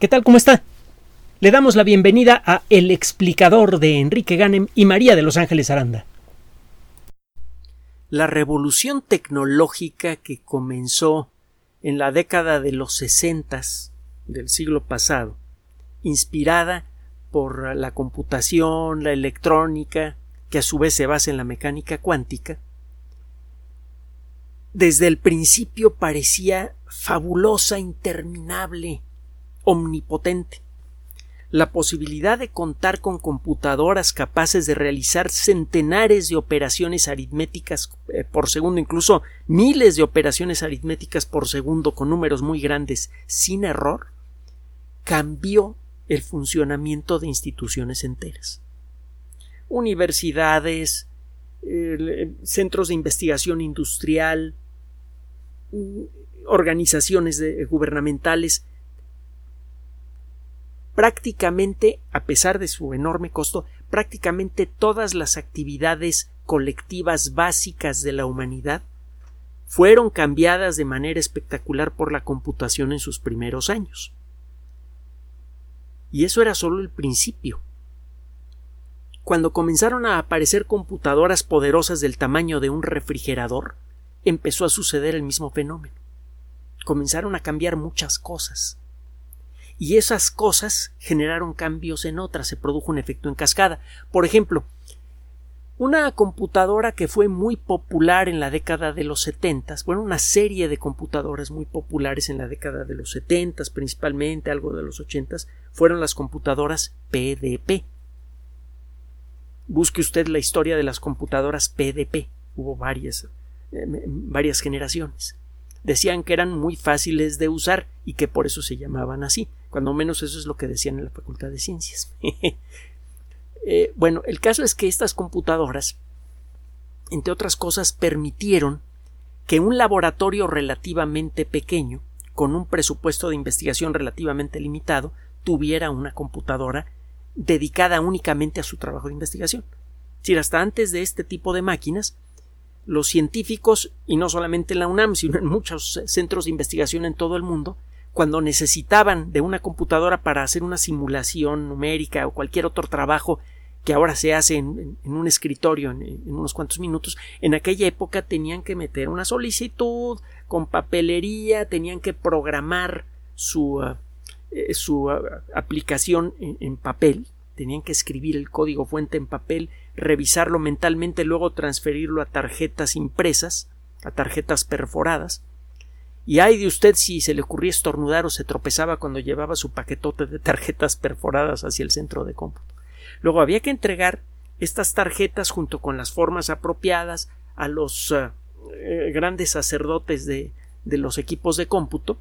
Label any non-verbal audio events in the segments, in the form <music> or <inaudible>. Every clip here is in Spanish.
¿Qué tal? ¿Cómo está? Le damos la bienvenida a El explicador de Enrique Ganem y María de Los Ángeles Aranda. La revolución tecnológica que comenzó en la década de los sesentas del siglo pasado, inspirada por la computación, la electrónica, que a su vez se basa en la mecánica cuántica, desde el principio parecía fabulosa, interminable, omnipotente. La posibilidad de contar con computadoras capaces de realizar centenares de operaciones aritméticas eh, por segundo, incluso miles de operaciones aritméticas por segundo con números muy grandes sin error, cambió el funcionamiento de instituciones enteras. Universidades, eh, centros de investigación industrial, mm, organizaciones gubernamentales prácticamente, a pesar de su enorme costo, prácticamente todas las actividades colectivas básicas de la humanidad fueron cambiadas de manera espectacular por la computación en sus primeros años. Y eso era solo el principio. Cuando comenzaron a aparecer computadoras poderosas del tamaño de un refrigerador, empezó a suceder el mismo fenómeno. Comenzaron a cambiar muchas cosas y esas cosas generaron cambios en otras, se produjo un efecto en cascada. Por ejemplo, una computadora que fue muy popular en la década de los setentas, bueno, una serie de computadoras muy populares en la década de los setentas, principalmente algo de los ochentas, fueron las computadoras PDP. Busque usted la historia de las computadoras PDP. Hubo varias, eh, varias generaciones decían que eran muy fáciles de usar y que por eso se llamaban así. Cuando menos eso es lo que decían en la Facultad de Ciencias. <laughs> Eh, bueno, el caso es que estas computadoras, entre otras cosas, permitieron que un laboratorio relativamente pequeño, con un presupuesto de investigación relativamente limitado, tuviera una computadora dedicada únicamente a su trabajo de investigación. Si hasta antes de este tipo de máquinas, los científicos, y no solamente en la UNAM, sino en muchos centros de investigación en todo el mundo, cuando necesitaban de una computadora para hacer una simulación numérica o cualquier otro trabajo que ahora se hace en, un escritorio en, unos cuantos minutos, en aquella época tenían que meter una solicitud con papelería, tenían que programar su, eh, su uh, aplicación en papel, tenían que escribir el código fuente en papel, revisarlo mentalmente, luego transferirlo a tarjetas impresas, a tarjetas perforadas. Y ay de usted si se le ocurría estornudar o se tropezaba cuando llevaba su paquetote de tarjetas perforadas hacia el centro de cómputo. Luego había que entregar estas tarjetas junto con las formas apropiadas a los eh, eh, grandes sacerdotes de, de los equipos de cómputo.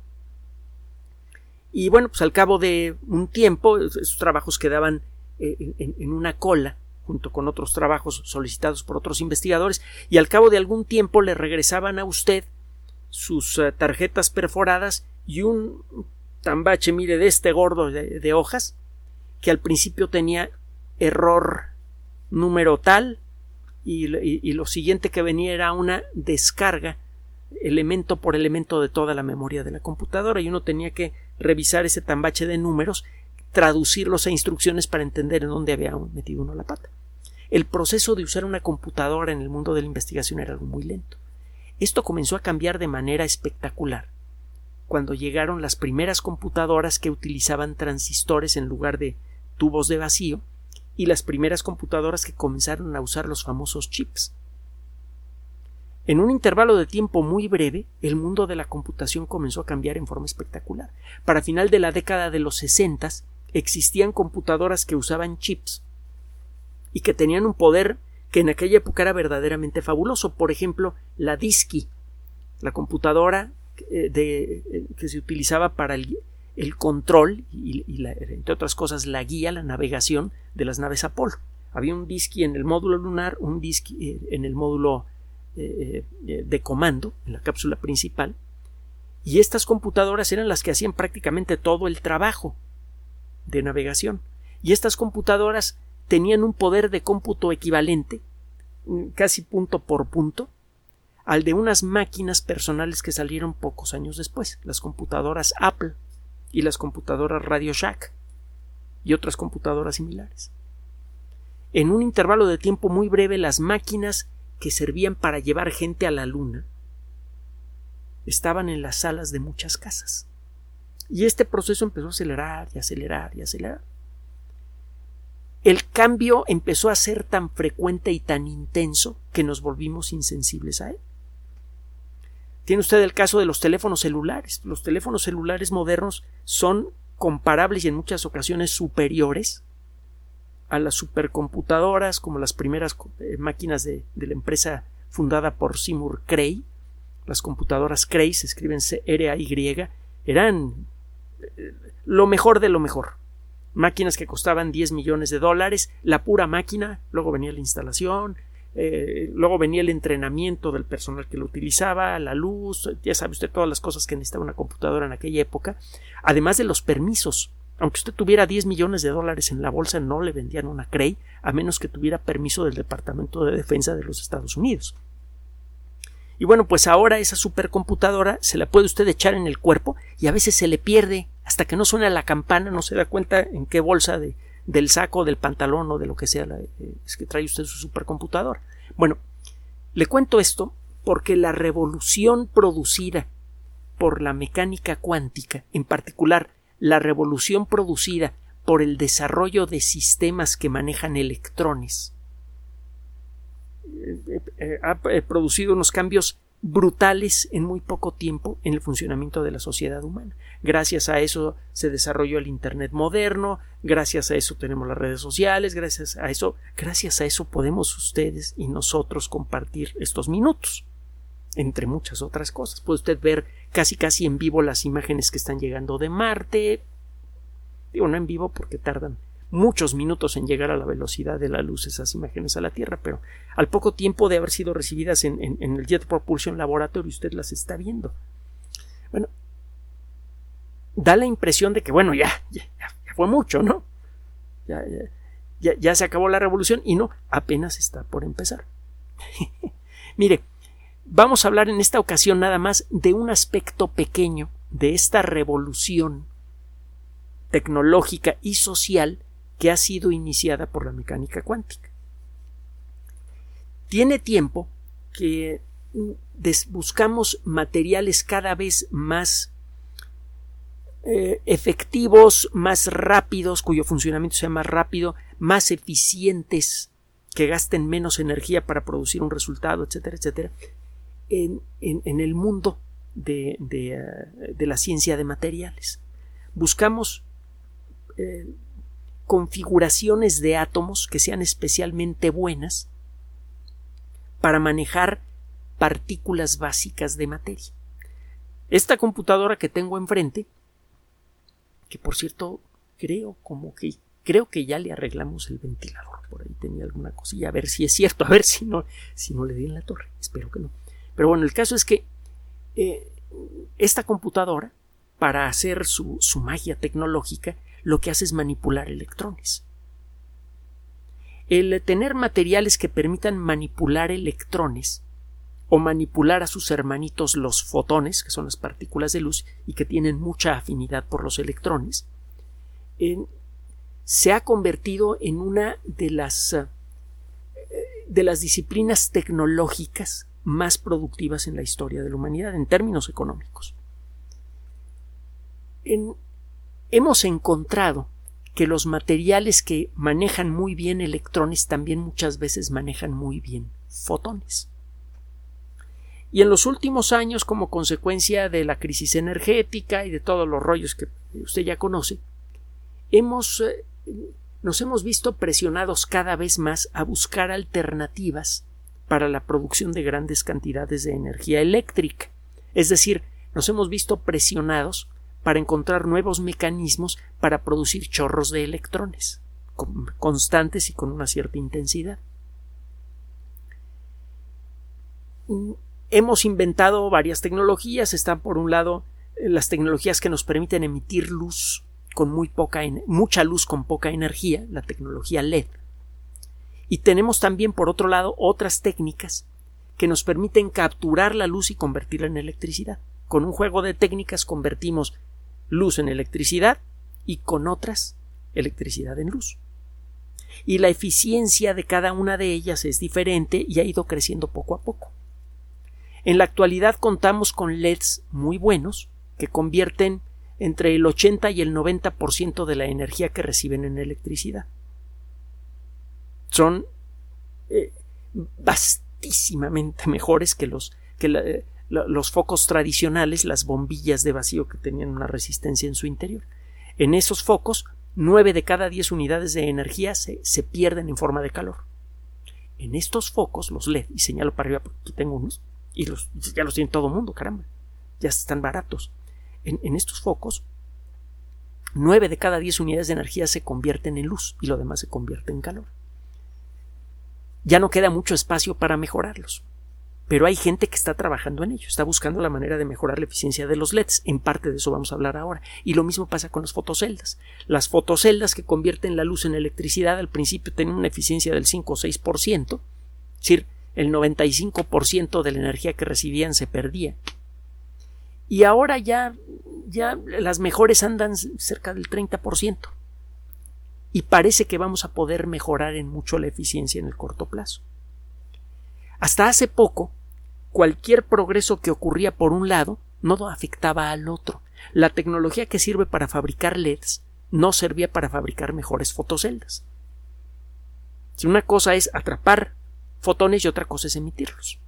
Y bueno, pues al cabo de un tiempo, esos trabajos quedaban eh, en, una cola junto con otros trabajos solicitados por otros investigadores y al cabo de algún tiempo le regresaban a usted sus eh, tarjetas perforadas y un tambache, mire, de este gordo de, hojas que al principio tenía error número tal y, y, lo siguiente que venía era una descarga elemento por elemento de toda la memoria de la computadora y uno tenía que revisar ese tambache de números traducirlos a instrucciones para entender en dónde había metido uno la pata. El proceso de usar una computadora en el mundo de la investigación era algo muy lento. Esto comenzó a cambiar de manera espectacular cuando llegaron las primeras computadoras que utilizaban transistores en lugar de tubos de vacío y las primeras computadoras que comenzaron a usar los famosos chips. En un intervalo de tiempo muy breve, el mundo de la computación comenzó a cambiar en forma espectacular. Para final de la década de los sesentas, existían computadoras que usaban chips y que tenían un poder que en aquella época era verdaderamente fabuloso. Por ejemplo, la Disky, la computadora eh, de, eh, que se utilizaba para el, control y, entre otras cosas la guía, la navegación de las naves Apolo. Había un Disky en el módulo lunar, un Disky eh, en el módulo de comando, en la cápsula principal, y estas computadoras eran las que hacían prácticamente todo el trabajo de navegación. Y estas computadoras tenían un poder de cómputo equivalente, mm, casi punto por punto, al de unas máquinas personales que salieron pocos años después, las computadoras Apple. y las computadoras Radio Shack y otras computadoras similares. En un intervalo de tiempo muy breve, las máquinas que servían para llevar gente a la Luna estaban en las salas de muchas casas. Y este proceso empezó a acelerar y acelerar y acelerar. El cambio empezó a ser tan frecuente y tan intenso que nos volvimos insensibles a él. Tiene usted el caso de los teléfonos celulares. Los teléfonos celulares modernos son comparables y en muchas ocasiones superiores a las supercomputadoras como las primeras eh, máquinas de, de, la empresa fundada por Seymour Cray. Las computadoras Cray se escriben C-R-A-Y. Eran lo mejor de lo mejor. Máquinas que costaban 10 millones de dólares, la pura máquina, luego venía la instalación, eh, luego venía el entrenamiento del personal que lo utilizaba, la luz, ya sabe usted todas las cosas que necesitaba una computadora en aquella época, además de los permisos. Aunque usted tuviera 10 millones de dólares en la bolsa, no le vendían una Cray a menos que tuviera permiso del Departamento de Defensa de los Estados Unidos. Y bueno, pues ahora esa supercomputadora se la puede usted echar en el cuerpo y a veces se le pierde hasta que no suena la campana, no se da cuenta en qué bolsa de, del saco, del pantalón o de lo que sea eh, es que trae usted su supercomputador. Bueno, le cuento esto porque la revolución producida por la mecánica cuántica, en particular la revolución producida por el desarrollo de sistemas que manejan electrones, ha producido unos cambios brutales en muy poco tiempo en el funcionamiento de la sociedad humana. Gracias a eso se desarrolló el Internet moderno, gracias a eso tenemos las redes sociales, gracias a eso, gracias a eso podemos ustedes y nosotros compartir estos minutos, entre muchas otras cosas. Puede usted ver casi casi en vivo las imágenes que están llegando de Marte. Digo, no en vivo porque tardan muchos minutos en llegar a la velocidad de la luz esas imágenes a la Tierra, pero al poco tiempo de haber sido recibidas en, el Jet Propulsion Laboratory usted las está viendo. Bueno, da la impresión de que, bueno, ya, ya, fue mucho, ¿no? Ya, ya, ya se acabó la revolución y no, apenas está por empezar. <laughs> Mire, vamos a hablar en esta ocasión nada más de un aspecto pequeño de esta revolución tecnológica y social que ha sido iniciada por la mecánica cuántica. Tiene tiempo que buscamos materiales cada vez más eh, efectivos, más rápidos, cuyo funcionamiento sea más rápido, más eficientes, que gasten menos energía para producir un resultado, etcétera, etcétera, en, el mundo de, eh, de, la ciencia de materiales. Buscamos eh, configuraciones de átomos que sean especialmente buenas para manejar partículas básicas de materia. Esta computadora que tengo enfrente, que por cierto creo como que creo que ya le arreglamos el ventilador, por ahí tenía alguna cosilla, a ver si es cierto, a ver si no, si no le di en la torre, espero que no. Pero bueno, el caso es que eh, esta computadora, para hacer su, su magia tecnológica, lo que hace es manipular electrones. El tener materiales que permitan manipular electrones o manipular a sus hermanitos los fotones, que son las partículas de luz y que tienen mucha afinidad por los electrones, se ha convertido en una de las eh, de las disciplinas tecnológicas más productivas en la historia de la humanidad en términos económicos. En, hemos encontrado que los materiales que manejan muy bien electrones también muchas veces manejan muy bien fotones. Y en los últimos años, como consecuencia de la crisis energética y de todos los rollos que usted ya conoce, hemos, eh, nos hemos visto presionados cada vez más a buscar alternativas para la producción de grandes cantidades de energía eléctrica. Es decir, nos hemos visto presionados para encontrar nuevos mecanismos para producir chorros de electrones constantes y con una cierta intensidad. Hemos inventado varias tecnologías. Están por un lado las tecnologías que nos permiten emitir luz con muy poca mucha luz con poca energía, la tecnología LED. Y tenemos también por otro lado otras técnicas que nos permiten capturar la luz y convertirla en electricidad. Con un juego de técnicas convertimos luz en electricidad y con otras electricidad en luz. Y la eficiencia de cada una de ellas es diferente y ha ido creciendo poco a poco. En la actualidad contamos con LEDs muy buenos que convierten entre el 80 y el 90% de la energía que reciben en electricidad. Son eh, vastísimamente mejores que los que eh, los focos tradicionales, las bombillas de vacío que tenían una resistencia en su interior. En esos focos, 9 de cada 10 unidades de energía se, se pierden en forma de calor. En estos focos, los LED, y señalo para arriba porque aquí tengo unos, y los, ya los tiene todo el mundo, caramba, ya están baratos. En, en estos focos, 9 de cada 10 unidades de energía se convierten en luz y lo demás se convierte en calor. Ya no queda mucho espacio para mejorarlos pero hay gente que está trabajando en ello, está buscando la manera de mejorar la eficiencia de los LEDs. En parte de eso vamos a hablar ahora. Y lo mismo pasa con las fotoceldas. Las fotoceldas que convierten la luz en electricidad al principio tenían una eficiencia del 5 o 6%, es decir, el 95% de la energía que recibían se perdía. Y ahora ya, ya las mejores andan cerca del 30%. Y parece que vamos a poder mejorar en mucho la eficiencia en el corto plazo. Hasta hace poco, cualquier progreso que ocurría por un lado no afectaba al otro. La tecnología que sirve para fabricar LEDs no servía para fabricar mejores fotoceldas. Si una cosa es atrapar fotones y otra cosa es emitirlos.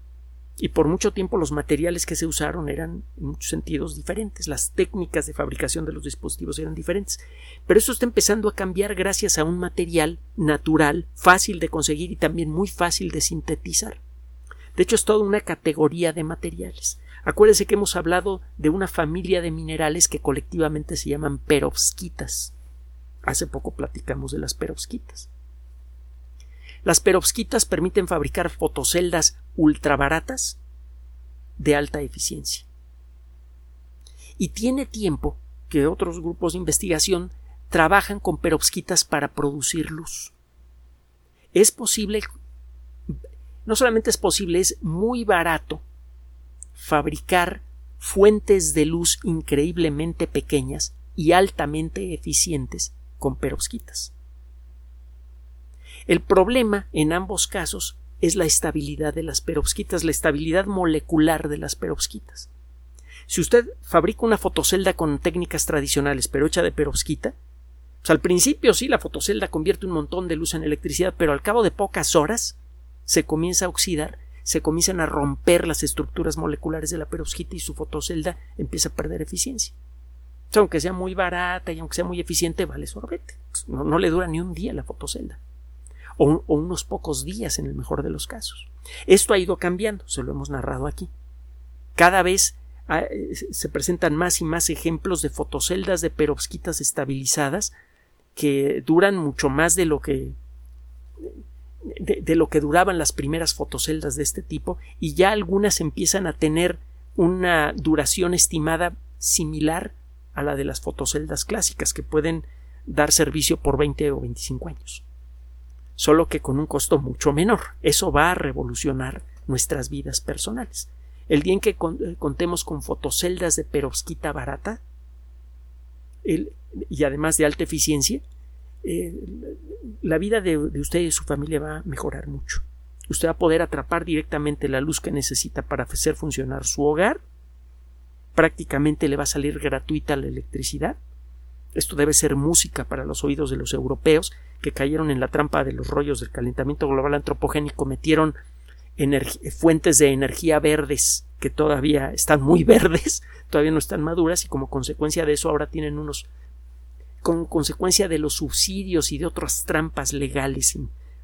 Y por mucho tiempo los materiales que se usaron eran en muchos sentidos diferentes, las técnicas de fabricación de los dispositivos eran diferentes. Pero eso está empezando a cambiar gracias a un material natural, fácil de conseguir y también muy fácil de sintetizar. De hecho, es toda una categoría de materiales. Acuérdense que hemos hablado de una familia de minerales que colectivamente se llaman perovskitas. Hace poco platicamos de las perovskitas. Las perovskitas permiten fabricar fotoceldas ultra baratas de alta eficiencia. Y tiene tiempo que otros grupos de investigación trabajan con perovskitas para producir luz. Es posible no solamente es posible, es muy barato fabricar fuentes de luz increíblemente pequeñas y altamente eficientes con perovskitas. El problema en ambos casos es la estabilidad de las perovskitas, la estabilidad molecular de las perovskitas. Si usted fabrica una fotocelda con técnicas tradicionales pero hecha de perovskita, pues al principio sí la fotocelda convierte un montón de luz en electricidad, pero al cabo de pocas horas se comienza a oxidar, se comienzan a romper las estructuras moleculares de la perovskita y su fotocelda empieza a perder eficiencia. aunque sea muy barata y aunque sea muy eficiente, vale sorbete. No, le dura ni un día la fotocelda. O, o, unos pocos días en el mejor de los casos. Esto ha ido cambiando, se lo hemos narrado aquí. Cada vez ah, se presentan más y más ejemplos de fotoceldas de perovskitas estabilizadas que duran mucho más de lo que de, lo que duraban las primeras fotoceldas de este tipo y ya algunas empiezan a tener una duración estimada similar a la de las fotoceldas clásicas que pueden dar servicio por 20 o 25 años. Solo que con un costo mucho menor. Eso va a revolucionar nuestras vidas personales. El día en que eh, contemos con fotoceldas de perovskita barata y además de alta eficiencia, eh, la vida de, usted y de su familia va a mejorar mucho. Usted va a poder atrapar directamente la luz que necesita para hacer funcionar su hogar. Prácticamente le va a salir gratuita la electricidad. Esto debe ser música para los oídos de los europeos que cayeron en la trampa de los rollos del calentamiento global antropogénico, metieron fuentes de energía verdes que todavía están muy <laughs> verdes, todavía no están maduras y como consecuencia de eso ahora tienen unos con consecuencia de los subsidios y de otras trampas legales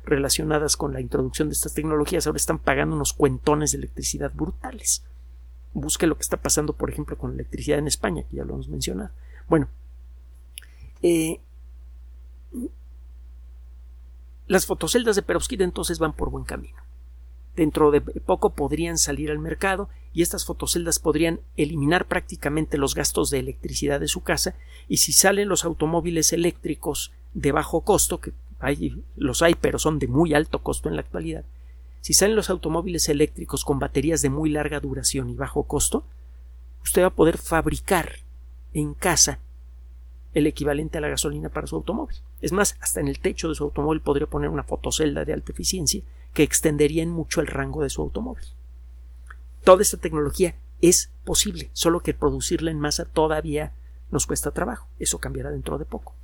relacionadas con la introducción de estas tecnologías, ahora están pagando unos cuentones de electricidad brutales. Busque lo que está pasando, por ejemplo, con la electricidad en España, que ya lo hemos mencionado. Bueno, eh, las fotoceldas de perovskita entonces van por buen camino. Dentro de poco podrían salir al mercado y estas fotoceldas podrían eliminar prácticamente los gastos de electricidad de su casa y si salen los automóviles eléctricos de bajo costo, que hay, los hay pero son de muy alto costo en la actualidad, si salen los automóviles eléctricos con baterías de muy larga duración y bajo costo, usted va a poder fabricar en casa el equivalente a la gasolina para su automóvil. Es más, hasta en el techo de su automóvil podría poner una fotocelda de alta eficiencia que extendería en mucho el rango de su automóvil. Toda esta tecnología es posible, solo que producirla en masa todavía nos cuesta trabajo. Eso cambiará dentro de poco.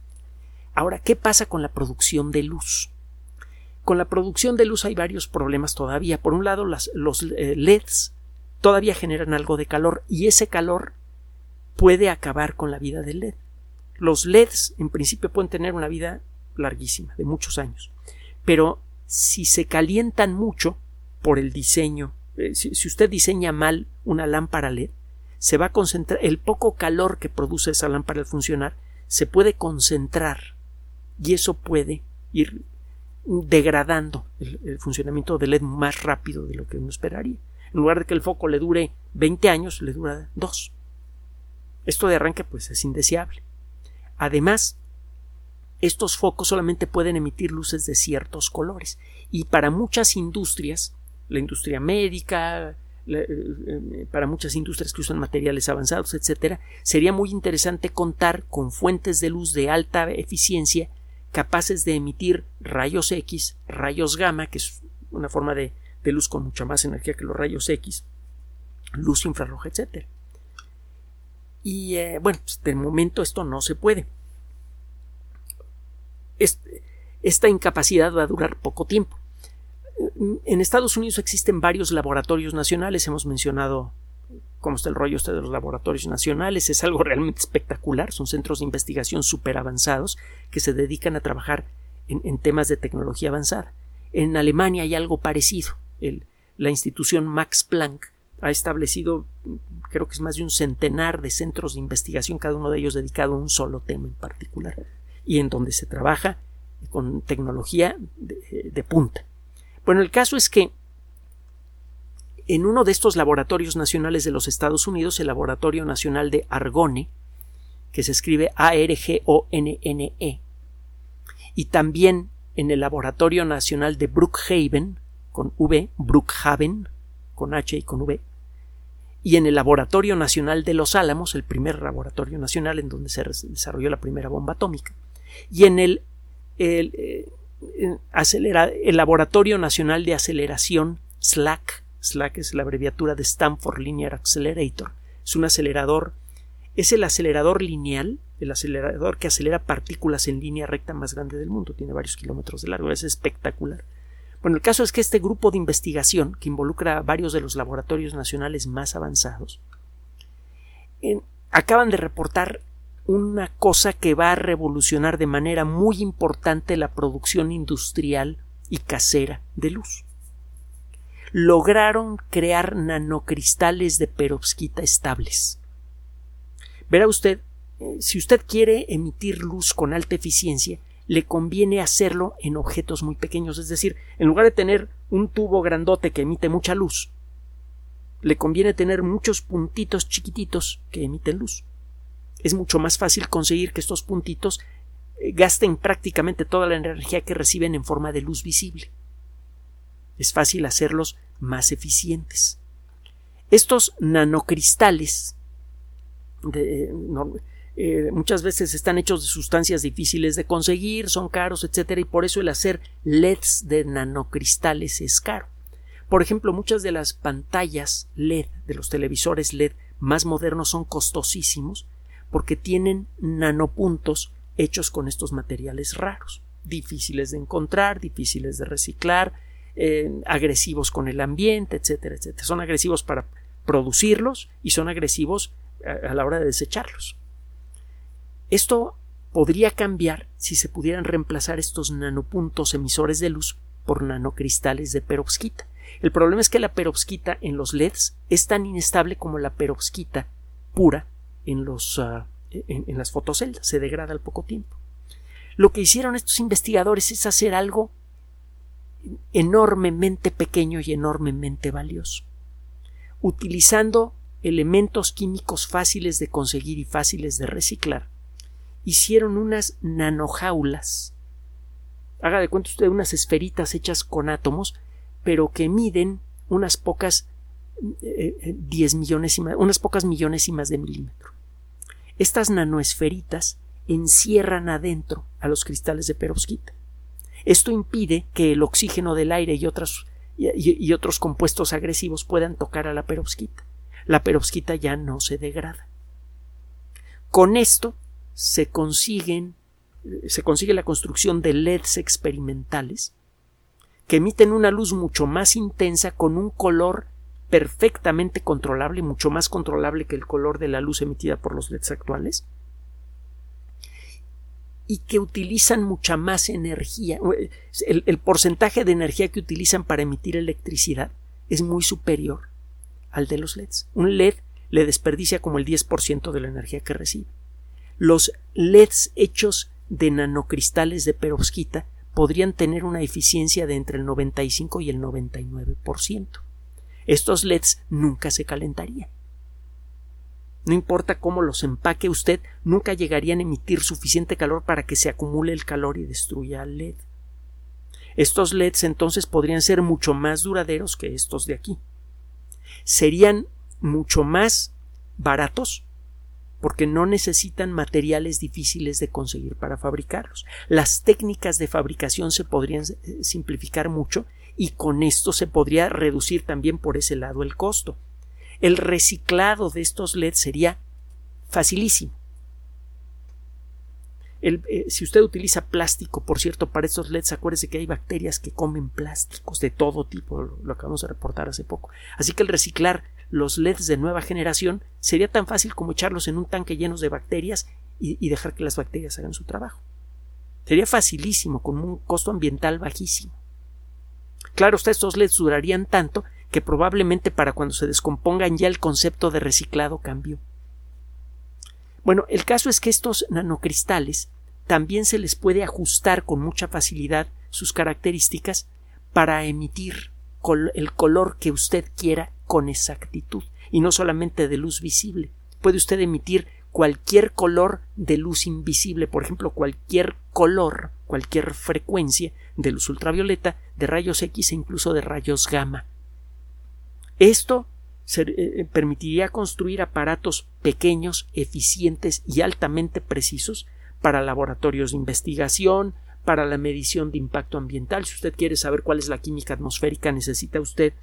Ahora, ¿qué pasa con la producción de luz? Con la producción de luz hay varios problemas todavía. Por un lado, los eh, LEDs todavía generan algo de calor y ese calor puede acabar con la vida del LED. Los LEDs en principio pueden tener una vida larguísima, de muchos años, pero si se calientan mucho por el diseño, eh, si, usted diseña mal una lámpara LED, se va a concentrar, el poco calor que produce esa lámpara al funcionar se puede concentrar y eso puede ir degradando el, funcionamiento del LED más rápido de lo que uno esperaría. En lugar de que el foco le dure 20 años, le dura 2. Esto de arranque pues es indeseable. Además, estos focos solamente pueden emitir luces de ciertos colores y para muchas industrias, la industria médica, eh, eh, para muchas industrias que usan materiales avanzados, etcétera, sería muy interesante contar con fuentes de luz de alta eficiencia capaces de emitir rayos X, rayos gamma, que es una forma de, luz con mucha más energía que los rayos X, luz infrarroja, etcétera. Y eh, bueno, pues, de momento esto no se puede. esta incapacidad va a durar poco tiempo. En Estados Unidos existen varios laboratorios nacionales, hemos mencionado cómo está el rollo este de los laboratorios nacionales, es algo realmente espectacular, son centros de investigación súper avanzados que se dedican a trabajar en, temas de tecnología avanzada. En Alemania hay algo parecido. la institución Max Planck ha establecido creo que es más de un centenar de centros de investigación, cada uno de ellos dedicado a un solo tema en particular, y en donde se trabaja con tecnología de, punta. Bueno, el caso es que en uno de estos laboratorios nacionales de los Estados Unidos, el Laboratorio Nacional de Argone, que se escribe A-R-G-O-N-N-E, y también en el Laboratorio Nacional de Brookhaven, con V, Brookhaven, con H y con V, y en el Laboratorio Nacional de Los Álamos, el primer laboratorio nacional en donde se desarrolló la primera bomba atómica, y en el, el, eh, el Laboratorio Nacional de Aceleración SLAC, SLAC es la abreviatura de Stanford Linear Accelerator, es un acelerador, es el acelerador lineal, el acelerador que acelera partículas en línea recta más grande del mundo, tiene varios kilómetros de largo, es espectacular. Bueno, el caso es que este grupo de investigación, que involucra a varios de los laboratorios nacionales más avanzados, acaban de reportar una cosa que va a revolucionar de manera muy importante la producción industrial y casera de luz. Lograron crear nanocristales de perovskita estables. Verá usted, eh, si usted quiere emitir luz con alta eficiencia, le conviene hacerlo en objetos muy pequeños, es decir, en lugar de tener un tubo grandote que emite mucha luz, le conviene tener muchos puntitos chiquititos que emiten luz. Es mucho más fácil conseguir que estos puntitos eh, gasten prácticamente toda la energía que reciben en forma de luz visible. Es fácil hacerlos más eficientes. Estos nanocristales de, eh, muchas veces están hechos de sustancias difíciles de conseguir, son caros, etcétera, y por eso el hacer LEDs de nanocristales es caro. Por ejemplo, muchas de las pantallas LED de los televisores LED más modernos son costosísimos porque tienen nanopuntos hechos con estos materiales raros, difíciles de encontrar, difíciles de reciclar, eh, agresivos con el ambiente, etcétera, etcétera. Son agresivos para producirlos y son agresivos a la hora de desecharlos. Esto podría cambiar si se pudieran reemplazar estos nanopuntos emisores de luz por nanocristales de perovskita. El problema es que la perovskita en los LEDs es tan inestable como la perovskita pura en, los, ah, en las fotoceldas, se degrada al poco tiempo. Lo que hicieron estos investigadores es hacer algo enormemente pequeño y enormemente valioso. Utilizando elementos químicos fáciles de conseguir y fáciles de reciclar, hicieron unas nanojaulas. Haga de cuenta usted unas esferitas hechas con átomos, pero que miden unas pocas eh, eh, diez millones unas pocas millonésimas de milímetro. Estas nanoesferitas encierran adentro a los cristales de perovskita. Esto impide que el oxígeno del aire y, y, otros compuestos agresivos puedan tocar a la perovskita. La perovskita ya no se degrada. Con esto se consiguen se consigue la construcción de LEDs experimentales que emiten una luz mucho más intensa con un color perfectamente controlable, mucho más controlable que el color de la luz emitida por los LEDs actuales, y que utilizan mucha más energía. El, el, porcentaje de energía que utilizan para emitir electricidad es muy superior al de los LEDs. Un LED le desperdicia como el 10% de la energía que recibe. Los LEDs hechos de nanocristales de perovskita podrían tener una eficiencia de entre el 95 y el 99%. Estos LEDs nunca se calentarían. No importa cómo los empaque usted, nunca llegarían a emitir suficiente calor para que se acumule el calor y destruya al LED. Estos LEDs entonces podrían ser mucho más duraderos que estos de aquí. Serían mucho más baratos porque no necesitan materiales difíciles de conseguir para fabricarlos. Las técnicas de fabricación se podrían eh, simplificar mucho y con esto se podría reducir también por ese lado el costo. El reciclado de estos LEDs sería facilísimo. Eh, si usted utiliza plástico, por cierto, para estos LEDs, acuérdese que hay bacterias que comen plásticos de todo tipo, lo acabamos de reportar hace poco. Así que el reciclar los LEDs de nueva generación sería tan fácil como echarlos en un tanque llenos de bacterias y, dejar que las bacterias hagan su trabajo. Sería facilísimo, con un costo ambiental bajísimo. Claro, estos LEDs durarían tanto que probablemente para cuando se descompongan ya el concepto de reciclado cambió. Bueno, el caso es que estos nanocristales también se les puede ajustar con mucha facilidad sus características para emitir el color que usted quiera con exactitud y no solamente de luz visible. Puede usted emitir cualquier color de luz invisible, por ejemplo, cualquier color, cualquier frecuencia de luz ultravioleta, de rayos X e incluso de rayos gamma. Esto eh, permitiría construir aparatos pequeños, eficientes y altamente precisos para laboratorios de investigación, para la medición de impacto ambiental. Si usted quiere saber cuál es la química atmosférica, necesita usted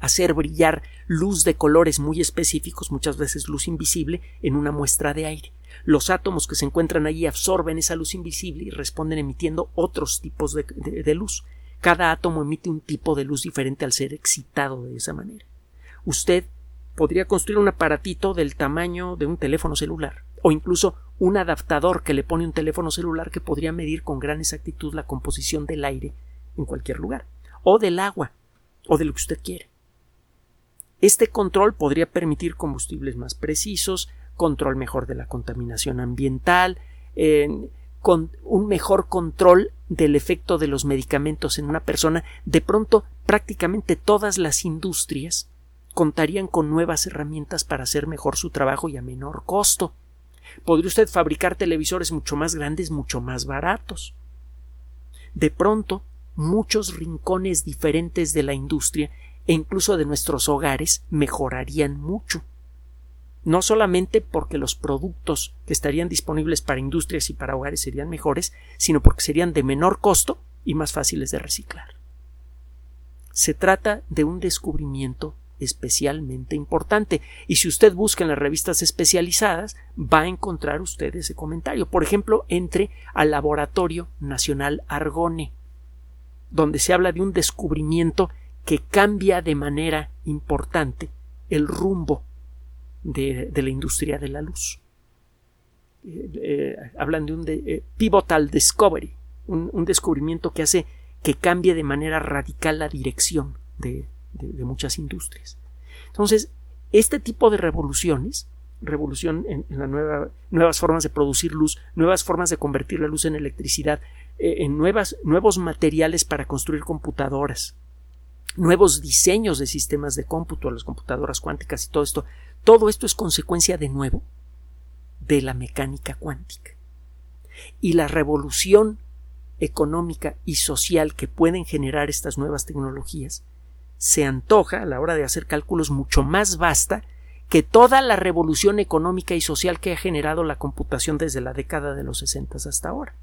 hacer brillar luz de colores muy específicos, muchas veces luz invisible, en una muestra de aire. Los átomos que se encuentran allí absorben esa luz invisible y responden emitiendo otros tipos de, de luz. Cada átomo emite un tipo de luz diferente al ser excitado de esa manera. Usted podría construir un aparatito del tamaño de un teléfono celular o incluso un adaptador que le pone un teléfono celular que podría medir con gran exactitud la composición del aire en cualquier lugar, o del agua, o de lo que usted quiere. Este control podría permitir combustibles más precisos, control mejor de la contaminación ambiental, con un mejor control del efecto de los medicamentos en una persona. De pronto, prácticamente todas las industrias contarían con nuevas herramientas para hacer mejor su trabajo y a menor costo podría usted fabricar televisores mucho más grandes, mucho más baratos. De pronto, muchos rincones diferentes de la industria e incluso de nuestros hogares mejorarían mucho. No solamente porque los productos que estarían disponibles para industrias y para hogares serían mejores, sino porque serían de menor costo y más fáciles de reciclar. Se trata de un descubrimiento especialmente importante. Y si usted busca en las revistas especializadas, va a encontrar usted ese comentario. Por ejemplo, entre al Laboratorio Nacional Argone, donde se habla de un descubrimiento que cambia de manera importante el rumbo de, la industria de la luz. Eh, eh, hablan de un eh, pivotal discovery, un, descubrimiento que hace que cambie de manera radical la dirección de, de, muchas industrias. Entonces, este tipo de revoluciones, revolución en, la nueva, nuevas formas de producir luz, nuevas formas de convertir la luz en electricidad, eh, nuevas, nuevos materiales para construir computadoras, nuevos diseños de sistemas de cómputo, las computadoras cuánticas y todo esto, todo esto es consecuencia de nuevo de la mecánica cuántica. Y la revolución económica y social que pueden generar estas nuevas tecnologías se antoja a la hora de hacer cálculos mucho más vasta que toda la revolución económica y social que ha generado la computación desde la década de los 60 hasta ahora.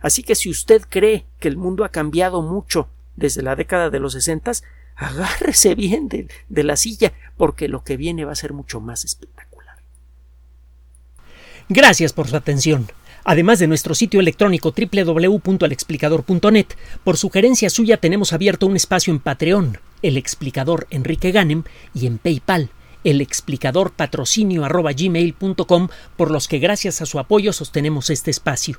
Así que si usted cree que el mundo ha cambiado mucho desde la década de los 60, agárrese bien de, de la silla, porque lo que viene va a ser mucho más espectacular. Gracias por su atención. Además de nuestro sitio electrónico www.alexplicador.net, por sugerencia suya tenemos abierto un espacio en Patreon, el explicador Enrique Ganem, y en PayPal, el explicador patrocinio por los que gracias a su apoyo sostenemos este espacio.